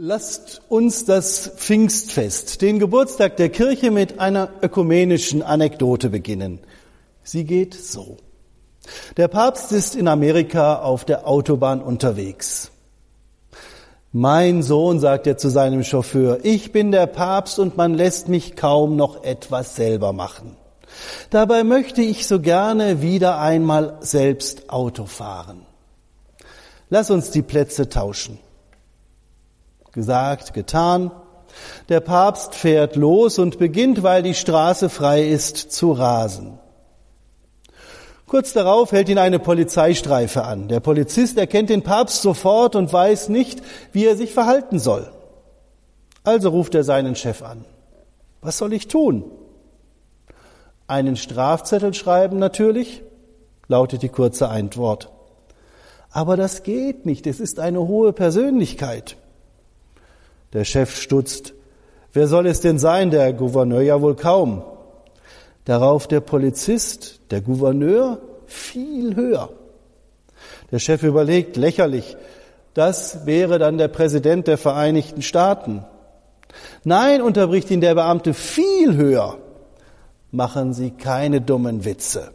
Lasst uns das Pfingstfest, den Geburtstag der Kirche, mit einer ökumenischen Anekdote beginnen. Sie geht so. Der Papst ist in Amerika auf der Autobahn unterwegs. Mein Sohn, sagt er zu seinem Chauffeur, ich bin der Papst und man lässt mich kaum noch etwas selber machen. Dabei möchte ich so gerne wieder einmal selbst Auto fahren. Lass uns die Plätze tauschen. Gesagt, getan. Der Papst fährt los und beginnt, weil die Straße frei ist, zu rasen. Kurz darauf hält ihn eine Polizeistreife an. Der Polizist erkennt den Papst sofort und weiß nicht, wie er sich verhalten soll. Also ruft er seinen Chef an. Was soll ich tun? Einen Strafzettel schreiben natürlich, lautet die kurze Antwort. Aber das geht nicht, es ist eine hohe Persönlichkeit. Der Chef stutzt. Wer soll es denn sein? Der Gouverneur ja wohl kaum. Darauf der Polizist, der Gouverneur, viel höher. Der Chef überlegt, lächerlich, das wäre dann der Präsident der Vereinigten Staaten. Nein, unterbricht ihn der Beamte, viel höher. Machen Sie keine dummen Witze.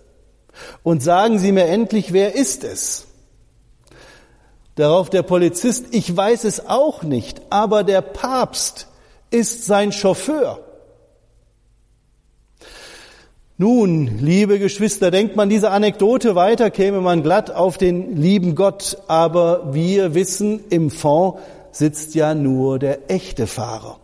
Und sagen Sie mir endlich, wer ist es? Darauf der Polizist, ich weiß es auch nicht, aber der Papst ist sein Chauffeur. Nun, liebe Geschwister, denkt man diese Anekdote weiter, käme man glatt auf den lieben Gott, aber wir wissen, im Fond sitzt ja nur der echte Fahrer.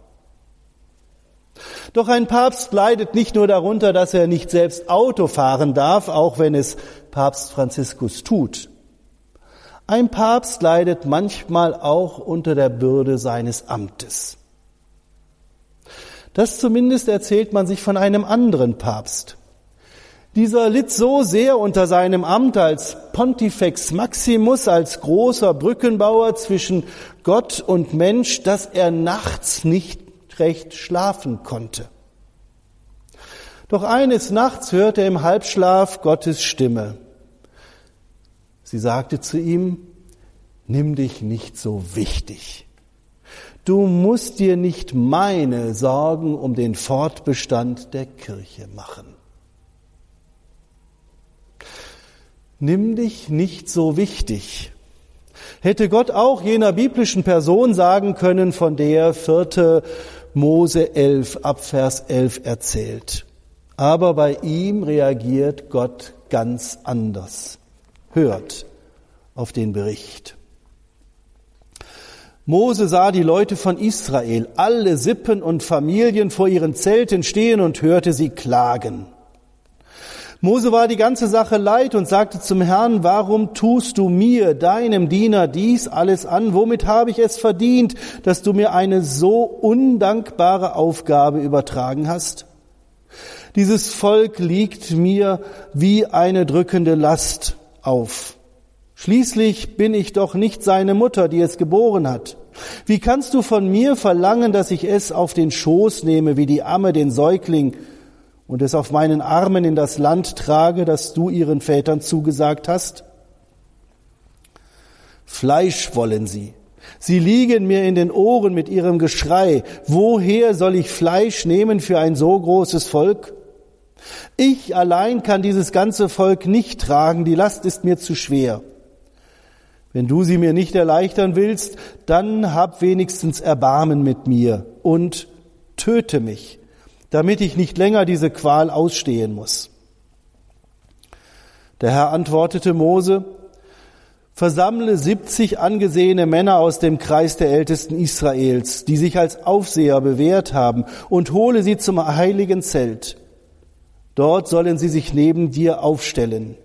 Doch ein Papst leidet nicht nur darunter, dass er nicht selbst Auto fahren darf, auch wenn es Papst Franziskus tut. Ein Papst leidet manchmal auch unter der Bürde seines Amtes. Das zumindest erzählt man sich von einem anderen Papst. Dieser litt so sehr unter seinem Amt als Pontifex Maximus, als großer Brückenbauer zwischen Gott und Mensch, dass er nachts nicht recht schlafen konnte. Doch eines Nachts hörte er im Halbschlaf Gottes Stimme. Sie sagte zu ihm, nimm dich nicht so wichtig. Du musst dir nicht meine Sorgen um den Fortbestand der Kirche machen. Nimm dich nicht so wichtig. Hätte Gott auch jener biblischen Person sagen können, von der vierte Mose 11 ab Vers 11 erzählt. Aber bei ihm reagiert Gott ganz anders hört auf den Bericht. Mose sah die Leute von Israel, alle Sippen und Familien vor ihren Zelten stehen und hörte sie klagen. Mose war die ganze Sache leid und sagte zum Herrn, warum tust du mir, deinem Diener, dies alles an? Womit habe ich es verdient, dass du mir eine so undankbare Aufgabe übertragen hast? Dieses Volk liegt mir wie eine drückende Last auf. Schließlich bin ich doch nicht seine Mutter, die es geboren hat. Wie kannst du von mir verlangen, dass ich es auf den Schoß nehme, wie die Amme den Säugling, und es auf meinen Armen in das Land trage, das du ihren Vätern zugesagt hast? Fleisch wollen sie. Sie liegen mir in den Ohren mit ihrem Geschrei. Woher soll ich Fleisch nehmen für ein so großes Volk? Ich allein kann dieses ganze Volk nicht tragen, die Last ist mir zu schwer. Wenn du sie mir nicht erleichtern willst, dann hab wenigstens Erbarmen mit mir und töte mich, damit ich nicht länger diese Qual ausstehen muss. Der Herr antwortete Mose, Versammle 70 angesehene Männer aus dem Kreis der Ältesten Israels, die sich als Aufseher bewährt haben, und hole sie zum heiligen Zelt. Dort sollen sie sich neben dir aufstellen.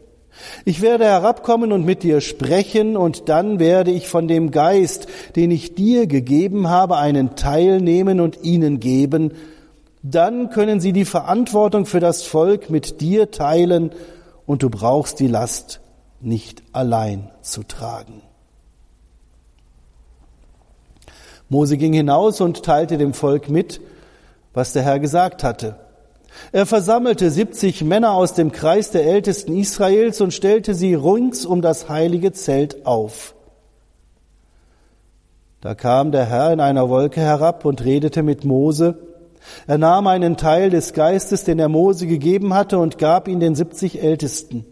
Ich werde herabkommen und mit dir sprechen, und dann werde ich von dem Geist, den ich dir gegeben habe, einen Teil nehmen und ihnen geben. Dann können sie die Verantwortung für das Volk mit dir teilen, und du brauchst die Last nicht allein zu tragen. Mose ging hinaus und teilte dem Volk mit, was der Herr gesagt hatte. Er versammelte 70 Männer aus dem Kreis der Ältesten Israels und stellte sie rings um das heilige Zelt auf. Da kam der Herr in einer Wolke herab und redete mit Mose. Er nahm einen Teil des Geistes, den er Mose gegeben hatte, und gab ihn den siebzig Ältesten.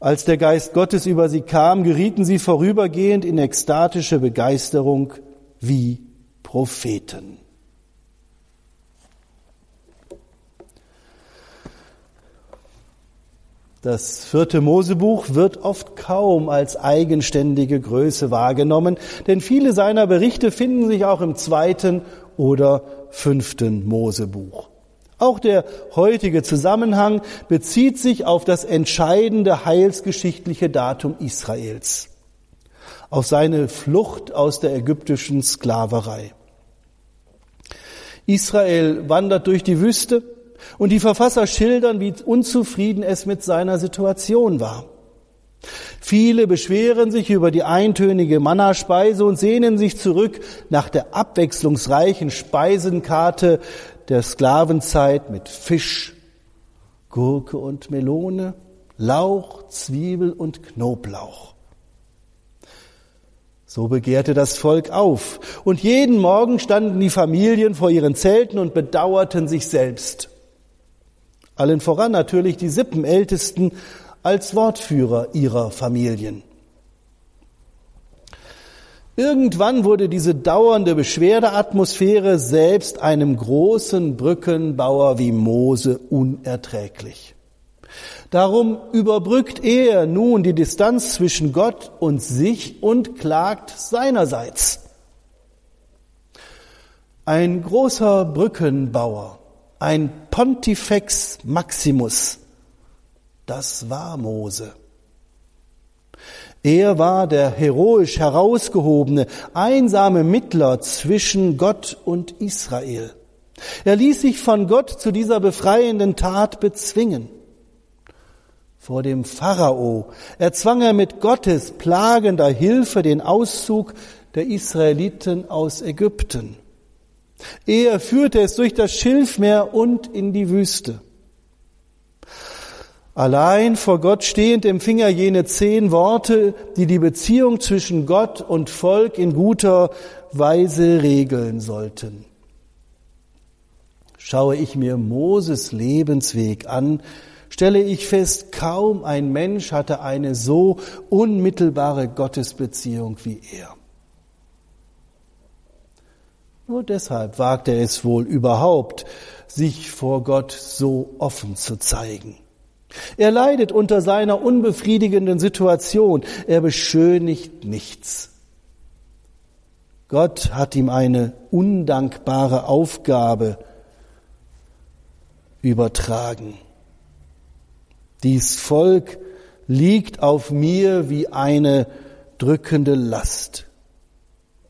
Als der Geist Gottes über sie kam, gerieten sie vorübergehend in ekstatische Begeisterung wie Propheten. Das vierte Mosebuch wird oft kaum als eigenständige Größe wahrgenommen, denn viele seiner Berichte finden sich auch im zweiten oder fünften Mosebuch. Auch der heutige Zusammenhang bezieht sich auf das entscheidende heilsgeschichtliche Datum Israels, auf seine Flucht aus der ägyptischen Sklaverei. Israel wandert durch die Wüste, und die Verfasser schildern, wie unzufrieden es mit seiner Situation war. Viele beschweren sich über die eintönige Mannaspeise und sehnen sich zurück nach der abwechslungsreichen Speisenkarte der Sklavenzeit mit Fisch, Gurke und Melone, Lauch, Zwiebel und Knoblauch. So begehrte das Volk auf, und jeden Morgen standen die Familien vor ihren Zelten und bedauerten sich selbst. Allen voran natürlich die Sippenältesten als Wortführer ihrer Familien. Irgendwann wurde diese dauernde Beschwerdeatmosphäre selbst einem großen Brückenbauer wie Mose unerträglich. Darum überbrückt er nun die Distanz zwischen Gott und sich und klagt seinerseits. Ein großer Brückenbauer ein Pontifex Maximus. Das war Mose. Er war der heroisch herausgehobene, einsame Mittler zwischen Gott und Israel. Er ließ sich von Gott zu dieser befreienden Tat bezwingen. Vor dem Pharao erzwang er mit Gottes plagender Hilfe den Auszug der Israeliten aus Ägypten. Er führte es durch das Schilfmeer und in die Wüste. Allein vor Gott stehend empfing er jene zehn Worte, die die Beziehung zwischen Gott und Volk in guter Weise regeln sollten. Schaue ich mir Moses Lebensweg an, stelle ich fest, kaum ein Mensch hatte eine so unmittelbare Gottesbeziehung wie er. Nur deshalb wagt er es wohl überhaupt, sich vor Gott so offen zu zeigen. Er leidet unter seiner unbefriedigenden Situation. Er beschönigt nichts. Gott hat ihm eine undankbare Aufgabe übertragen. Dies Volk liegt auf mir wie eine drückende Last.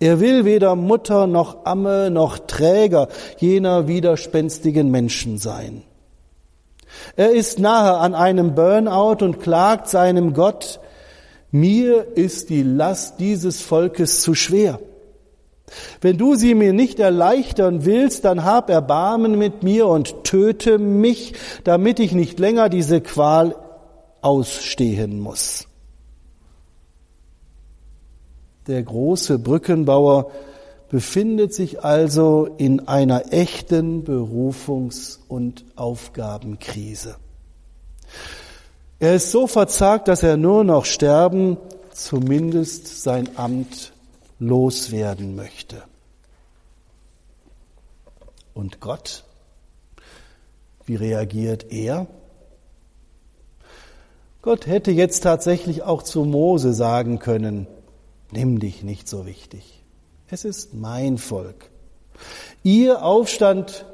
Er will weder Mutter noch Amme noch Träger jener widerspenstigen Menschen sein. Er ist nahe an einem Burnout und klagt seinem Gott, mir ist die Last dieses Volkes zu schwer. Wenn du sie mir nicht erleichtern willst, dann hab Erbarmen mit mir und töte mich, damit ich nicht länger diese Qual ausstehen muss. Der große Brückenbauer befindet sich also in einer echten Berufungs- und Aufgabenkrise. Er ist so verzagt, dass er nur noch sterben, zumindest sein Amt loswerden möchte. Und Gott? Wie reagiert er? Gott hätte jetzt tatsächlich auch zu Mose sagen können, nimm dich nicht so wichtig. Es ist mein Volk. Ihr Aufstand,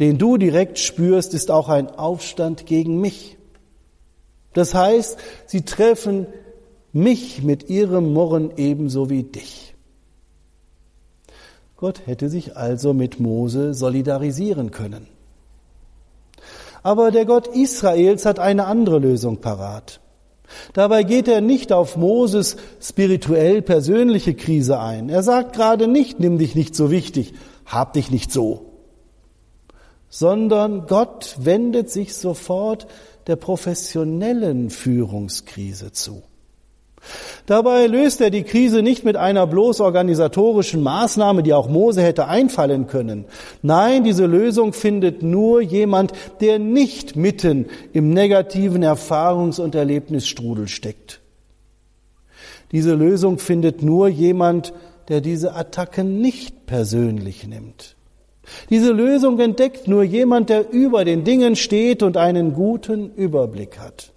den du direkt spürst, ist auch ein Aufstand gegen mich. Das heißt, sie treffen mich mit ihrem Murren ebenso wie dich. Gott hätte sich also mit Mose solidarisieren können. Aber der Gott Israels hat eine andere Lösung parat. Dabei geht er nicht auf Moses spirituell persönliche Krise ein. Er sagt gerade nicht, nimm dich nicht so wichtig, hab dich nicht so. Sondern Gott wendet sich sofort der professionellen Führungskrise zu. Dabei löst er die Krise nicht mit einer bloß organisatorischen Maßnahme, die auch Mose hätte einfallen können. Nein, diese Lösung findet nur jemand, der nicht mitten im negativen Erfahrungs- und Erlebnisstrudel steckt. Diese Lösung findet nur jemand, der diese Attacken nicht persönlich nimmt. Diese Lösung entdeckt nur jemand, der über den Dingen steht und einen guten Überblick hat.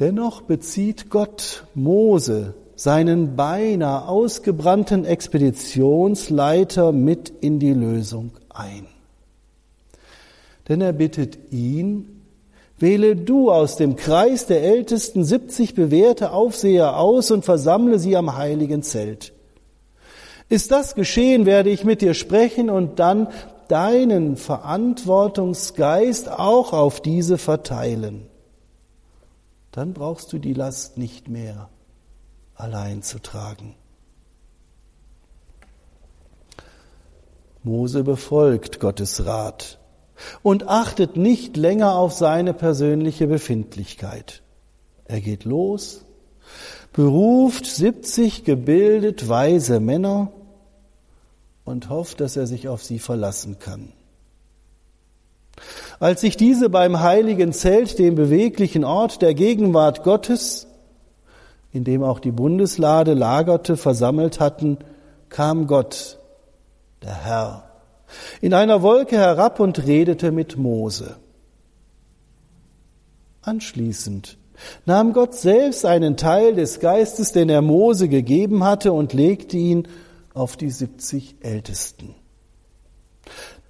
Dennoch bezieht Gott Mose, seinen beinahe ausgebrannten Expeditionsleiter, mit in die Lösung ein. Denn er bittet ihn, wähle du aus dem Kreis der ältesten 70 bewährte Aufseher aus und versammle sie am heiligen Zelt. Ist das geschehen, werde ich mit dir sprechen und dann deinen Verantwortungsgeist auch auf diese verteilen dann brauchst du die Last nicht mehr allein zu tragen. Mose befolgt Gottes Rat und achtet nicht länger auf seine persönliche Befindlichkeit. Er geht los, beruft 70 gebildet weise Männer und hofft, dass er sich auf sie verlassen kann. Als sich diese beim heiligen Zelt, dem beweglichen Ort der Gegenwart Gottes, in dem auch die Bundeslade lagerte, versammelt hatten, kam Gott, der Herr, in einer Wolke herab und redete mit Mose. Anschließend nahm Gott selbst einen Teil des Geistes, den er Mose gegeben hatte, und legte ihn auf die siebzig Ältesten.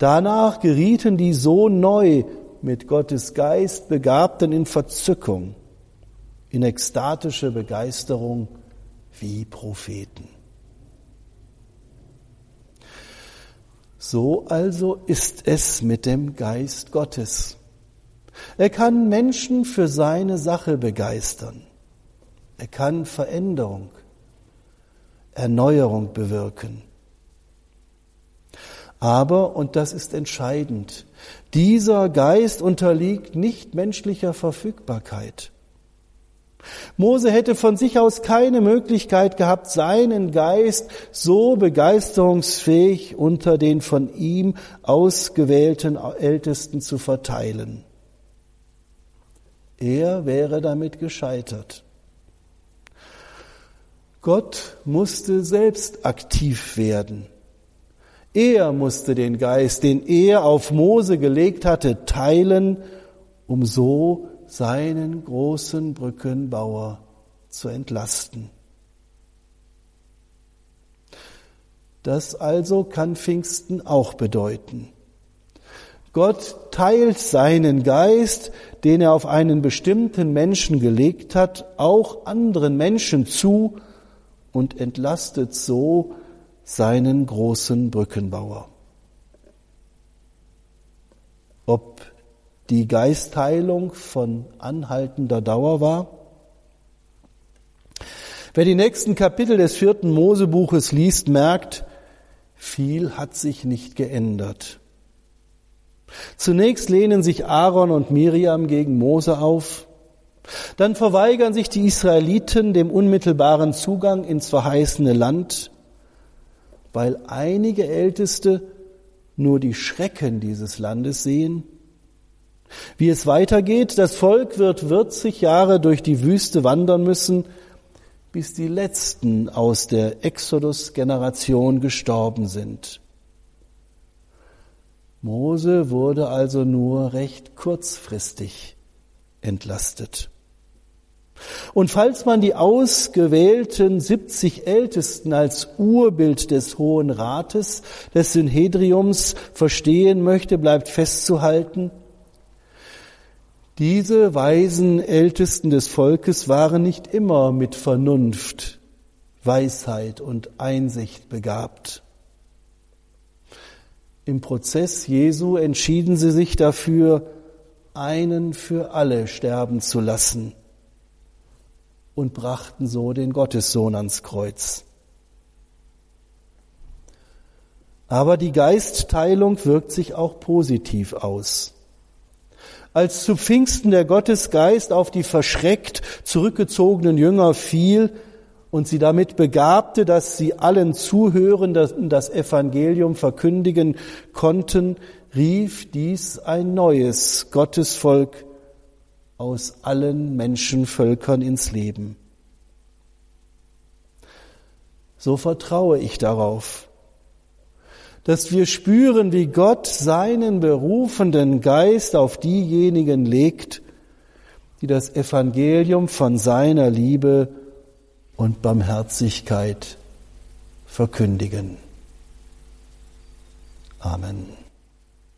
Danach gerieten die so neu mit Gottes Geist Begabten in Verzückung, in ekstatische Begeisterung wie Propheten. So also ist es mit dem Geist Gottes. Er kann Menschen für seine Sache begeistern. Er kann Veränderung, Erneuerung bewirken. Aber, und das ist entscheidend, dieser Geist unterliegt nicht menschlicher Verfügbarkeit. Mose hätte von sich aus keine Möglichkeit gehabt, seinen Geist so begeisterungsfähig unter den von ihm ausgewählten Ältesten zu verteilen. Er wäre damit gescheitert. Gott musste selbst aktiv werden. Er musste den Geist, den er auf Mose gelegt hatte, teilen, um so seinen großen Brückenbauer zu entlasten. Das also kann Pfingsten auch bedeuten. Gott teilt seinen Geist, den er auf einen bestimmten Menschen gelegt hat, auch anderen Menschen zu und entlastet so seinen großen Brückenbauer. Ob die Geistheilung von anhaltender Dauer war? Wer die nächsten Kapitel des vierten Mosebuches liest, merkt, viel hat sich nicht geändert. Zunächst lehnen sich Aaron und Miriam gegen Mose auf, dann verweigern sich die Israeliten dem unmittelbaren Zugang ins verheißene Land, weil einige Älteste nur die Schrecken dieses Landes sehen. Wie es weitergeht, das Volk wird 40 Jahre durch die Wüste wandern müssen, bis die letzten aus der Exodus-Generation gestorben sind. Mose wurde also nur recht kurzfristig entlastet. Und falls man die ausgewählten 70 Ältesten als Urbild des Hohen Rates, des Synhedriums verstehen möchte, bleibt festzuhalten, diese weisen Ältesten des Volkes waren nicht immer mit Vernunft, Weisheit und Einsicht begabt. Im Prozess Jesu entschieden sie sich dafür, einen für alle sterben zu lassen und brachten so den Gottessohn ans Kreuz. Aber die Geistteilung wirkt sich auch positiv aus. Als zu Pfingsten der Gottesgeist auf die verschreckt zurückgezogenen Jünger fiel und sie damit begabte, dass sie allen zuhören, das Evangelium verkündigen konnten, rief dies ein neues Gottesvolk aus allen Menschenvölkern ins Leben. So vertraue ich darauf, dass wir spüren, wie Gott seinen berufenden Geist auf diejenigen legt, die das Evangelium von seiner Liebe und Barmherzigkeit verkündigen. Amen.